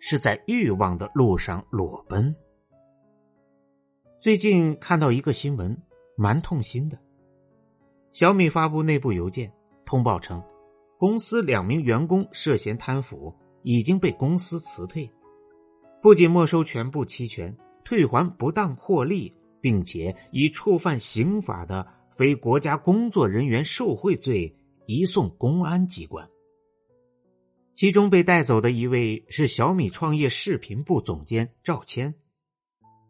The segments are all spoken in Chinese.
是在欲望的路上裸奔。最近看到一个新闻，蛮痛心的。小米发布内部邮件通报称，公司两名员工涉嫌贪腐，已经被公司辞退，不仅没收全部期权，退还不当获利，并且以触犯刑法的非国家工作人员受贿罪。移送公安机关。其中被带走的一位是小米创业视频部总监赵谦，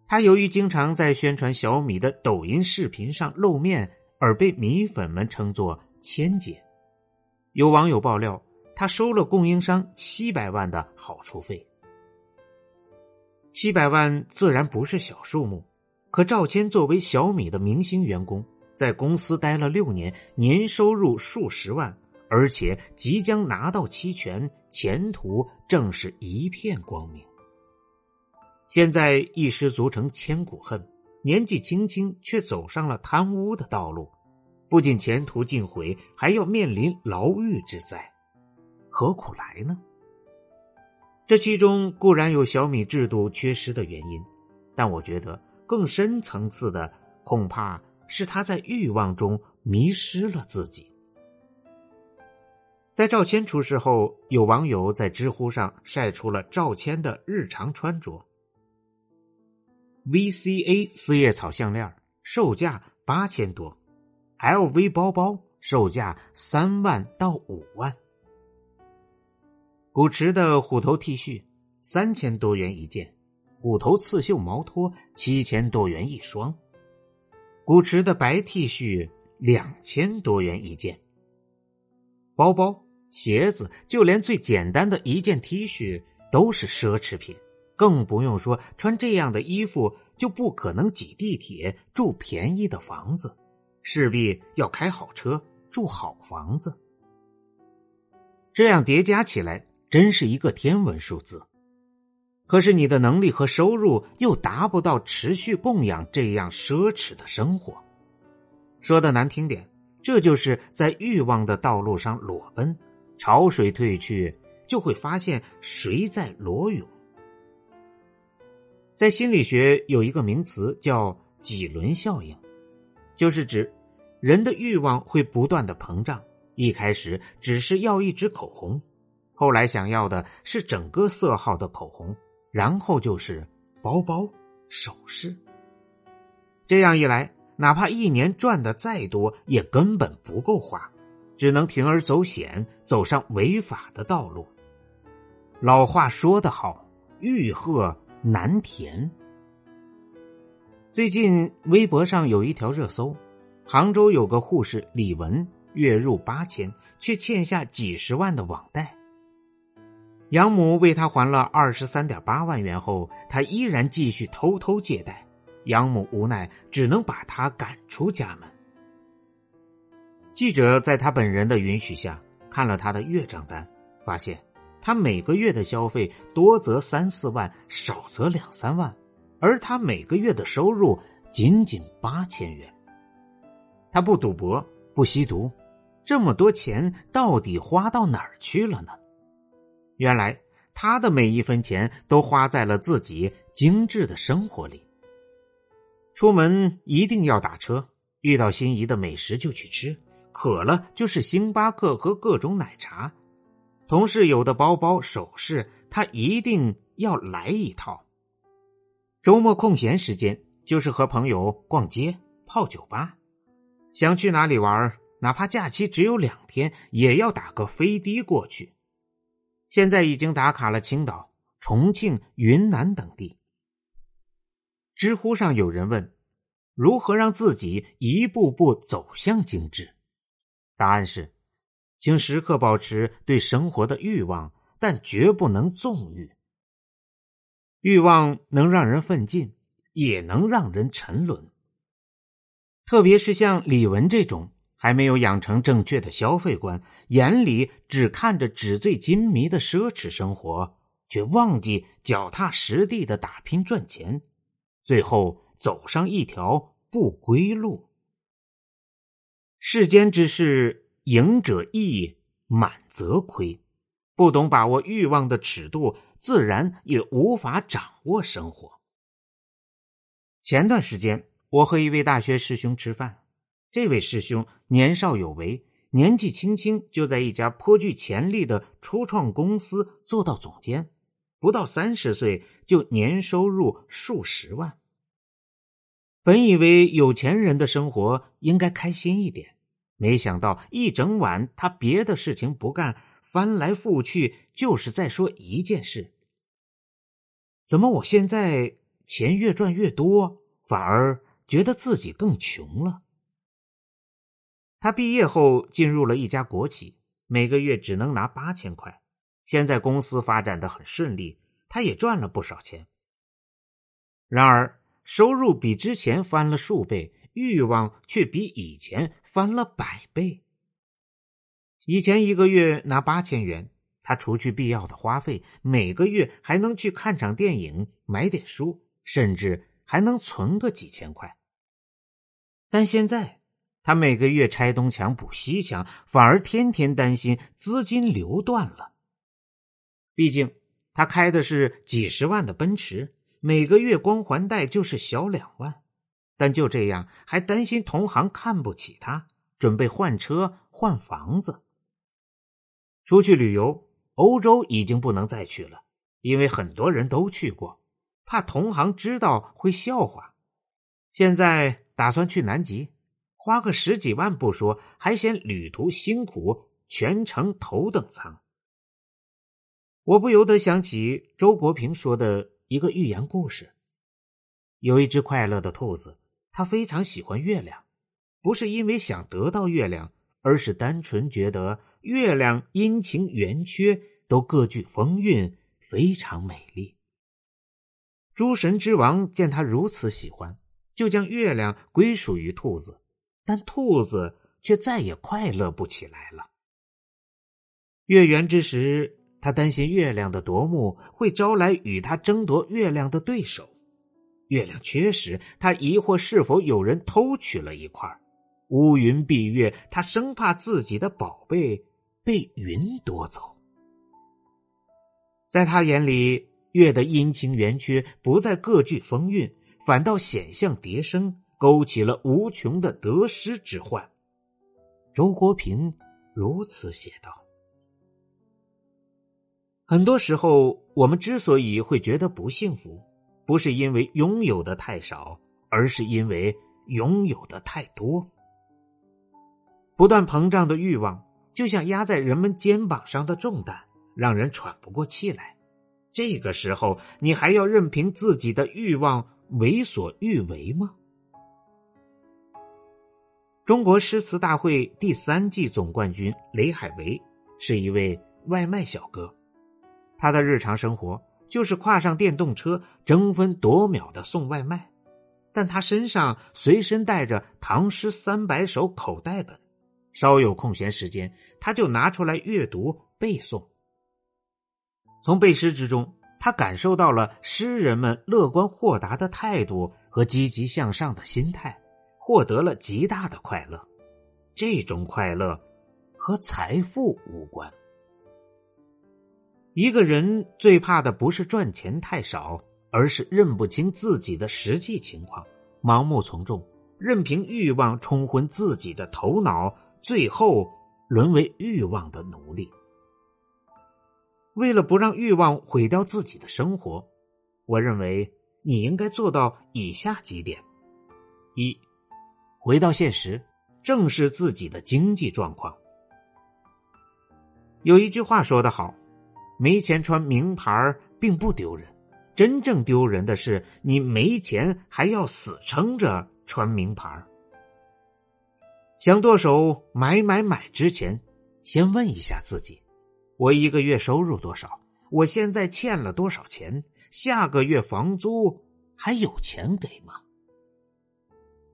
他由于经常在宣传小米的抖音视频上露面，而被米粉们称作“谦姐”。有网友爆料，他收了供应商七百万的好处费。七百万自然不是小数目，可赵谦作为小米的明星员工。在公司待了六年，年收入数十万，而且即将拿到期权，前途正是一片光明。现在一失足成千古恨，年纪轻轻却走上了贪污的道路，不仅前途尽毁，还要面临牢狱之灾，何苦来呢？这其中固然有小米制度缺失的原因，但我觉得更深层次的恐怕。是他在欲望中迷失了自己。在赵谦出事后，有网友在知乎上晒出了赵谦的日常穿着：VCA 四叶草项链，售价八千多；LV 包包，售价三万到五万；古驰的虎头 T 恤，三千多元一件；虎头刺绣毛拖，七千多元一双。古驰的白 T 恤两千多元一件，包包、鞋子，就连最简单的一件 T 恤都是奢侈品，更不用说穿这样的衣服就不可能挤地铁、住便宜的房子，势必要开好车、住好房子。这样叠加起来，真是一个天文数字。可是你的能力和收入又达不到持续供养这样奢侈的生活，说的难听点，这就是在欲望的道路上裸奔。潮水退去，就会发现谁在裸泳。在心理学有一个名词叫几轮效应，就是指人的欲望会不断的膨胀。一开始只是要一支口红，后来想要的是整个色号的口红。然后就是包包、首饰。这样一来，哪怕一年赚的再多，也根本不够花，只能铤而走险，走上违法的道路。老话说得好，“欲壑难填。”最近微博上有一条热搜：杭州有个护士李文，月入八千，却欠下几十万的网贷。养母为他还了二十三点八万元后，他依然继续偷偷借贷。养母无奈，只能把他赶出家门。记者在他本人的允许下看了他的月账单，发现他每个月的消费多则三四万，少则两三万，而他每个月的收入仅仅八千元。他不赌博，不吸毒，这么多钱到底花到哪儿去了呢？原来他的每一分钱都花在了自己精致的生活里。出门一定要打车，遇到心仪的美食就去吃，渴了就是星巴克和各种奶茶。同事有的包包首饰，他一定要来一套。周末空闲时间就是和朋友逛街、泡酒吧，想去哪里玩，哪怕假期只有两天，也要打个飞的过去。现在已经打卡了青岛、重庆、云南等地。知乎上有人问：如何让自己一步步走向精致？答案是：请时刻保持对生活的欲望，但绝不能纵欲。欲望能让人奋进，也能让人沉沦。特别是像李文这种还没有养成正确的消费观，眼里只看着纸醉金迷的奢侈生活，却忘记脚踏实地的打拼赚钱，最后走上一条不归路。世间之事，盈者益，满则亏。不懂把握欲望的尺度，自然也无法掌握生活。前段时间，我和一位大学师兄吃饭，这位师兄年少有为，年纪轻轻就在一家颇具潜力的初创公司做到总监，不到三十岁就年收入数十万。本以为有钱人的生活应该开心一点，没想到一整晚他别的事情不干，翻来覆去就是在说一件事：怎么我现在钱越赚越多，反而觉得自己更穷了？他毕业后进入了一家国企，每个月只能拿八千块。现在公司发展的很顺利，他也赚了不少钱。然而。收入比之前翻了数倍，欲望却比以前翻了百倍。以前一个月拿八千元，他除去必要的花费，每个月还能去看场电影、买点书，甚至还能存个几千块。但现在，他每个月拆东墙补西墙，反而天天担心资金流断了。毕竟，他开的是几十万的奔驰。每个月光还贷就是小两万，但就这样还担心同行看不起他，准备换车换房子。出去旅游，欧洲已经不能再去了，因为很多人都去过，怕同行知道会笑话。现在打算去南极，花个十几万不说，还嫌旅途辛苦，全程头等舱。我不由得想起周国平说的。一个寓言故事，有一只快乐的兔子，它非常喜欢月亮，不是因为想得到月亮，而是单纯觉得月亮阴晴圆缺都各具风韵，非常美丽。诸神之王见他如此喜欢，就将月亮归属于兔子，但兔子却再也快乐不起来了。月圆之时。他担心月亮的夺目会招来与他争夺月亮的对手，月亮缺时，他疑惑是否有人偷取了一块乌云蔽月，他生怕自己的宝贝被云夺走。在他眼里，月的阴晴圆缺不再各具风韵，反倒险象迭生，勾起了无穷的得失之患。周国平如此写道。很多时候，我们之所以会觉得不幸福，不是因为拥有的太少，而是因为拥有的太多。不断膨胀的欲望，就像压在人们肩膀上的重担，让人喘不过气来。这个时候，你还要任凭自己的欲望为所欲为吗？中国诗词大会第三季总冠军雷海为是一位外卖小哥。他的日常生活就是跨上电动车，争分夺秒的送外卖，但他身上随身带着《唐诗三百首》口袋本，稍有空闲时间，他就拿出来阅读背诵。从背诗之中，他感受到了诗人们乐观豁达的态度和积极向上的心态，获得了极大的快乐。这种快乐和财富无关。一个人最怕的不是赚钱太少，而是认不清自己的实际情况，盲目从众，任凭欲望冲昏自己的头脑，最后沦为欲望的奴隶。为了不让欲望毁掉自己的生活，我认为你应该做到以下几点：一，回到现实，正视自己的经济状况。有一句话说得好。没钱穿名牌并不丢人，真正丢人的是你没钱还要死撑着穿名牌。想剁手买买买之前，先问一下自己：我一个月收入多少？我现在欠了多少钱？下个月房租还有钱给吗？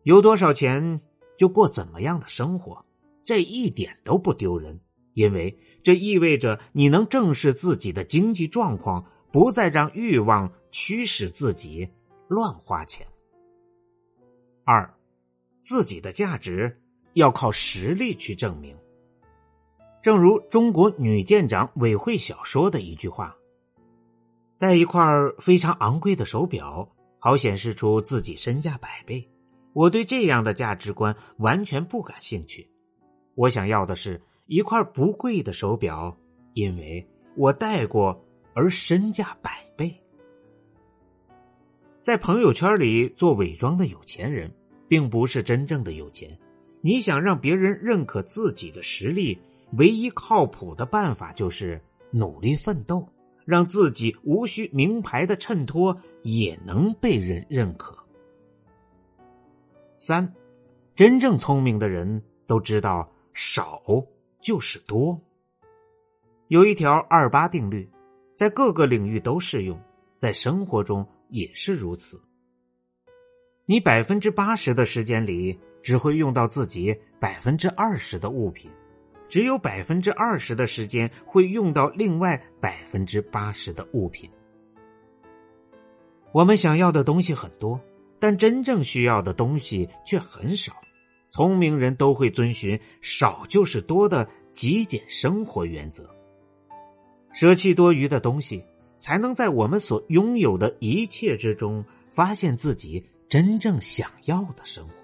有多少钱就过怎么样的生活，这一点都不丢人，因为这意味着你能正视自己的经济状况，不再让欲望驱使自己乱花钱。二，自己的价值要靠实力去证明。正如中国女舰长韦慧晓说的一句话：“戴一块非常昂贵的手表，好显示出自己身价百倍。”我对这样的价值观完全不感兴趣。我想要的是一块不贵的手表，因为我戴过而身价百倍。在朋友圈里做伪装的有钱人，并不是真正的有钱。你想让别人认可自己的实力？唯一靠谱的办法就是努力奋斗，让自己无需名牌的衬托也能被人认可。三，真正聪明的人都知道少就是多。有一条二八定律，在各个领域都适用，在生活中也是如此。你百分之八十的时间里只会用到自己百分之二十的物品。只有百分之二十的时间会用到另外百分之八十的物品。我们想要的东西很多，但真正需要的东西却很少。聪明人都会遵循“少就是多”的极简生活原则，舍弃多余的东西，才能在我们所拥有的一切之中，发现自己真正想要的生活。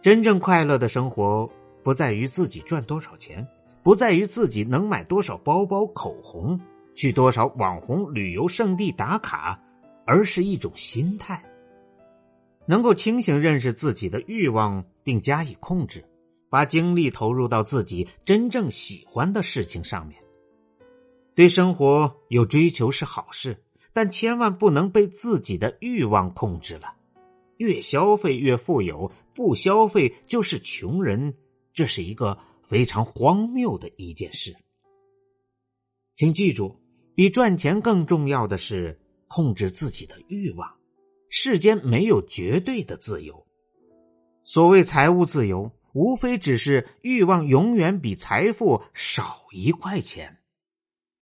真正快乐的生活。不在于自己赚多少钱，不在于自己能买多少包包、口红，去多少网红旅游胜地打卡，而是一种心态。能够清醒认识自己的欲望，并加以控制，把精力投入到自己真正喜欢的事情上面。对生活有追求是好事，但千万不能被自己的欲望控制了。越消费越富有，不消费就是穷人。这是一个非常荒谬的一件事，请记住，比赚钱更重要的是控制自己的欲望。世间没有绝对的自由，所谓财务自由，无非只是欲望永远比财富少一块钱。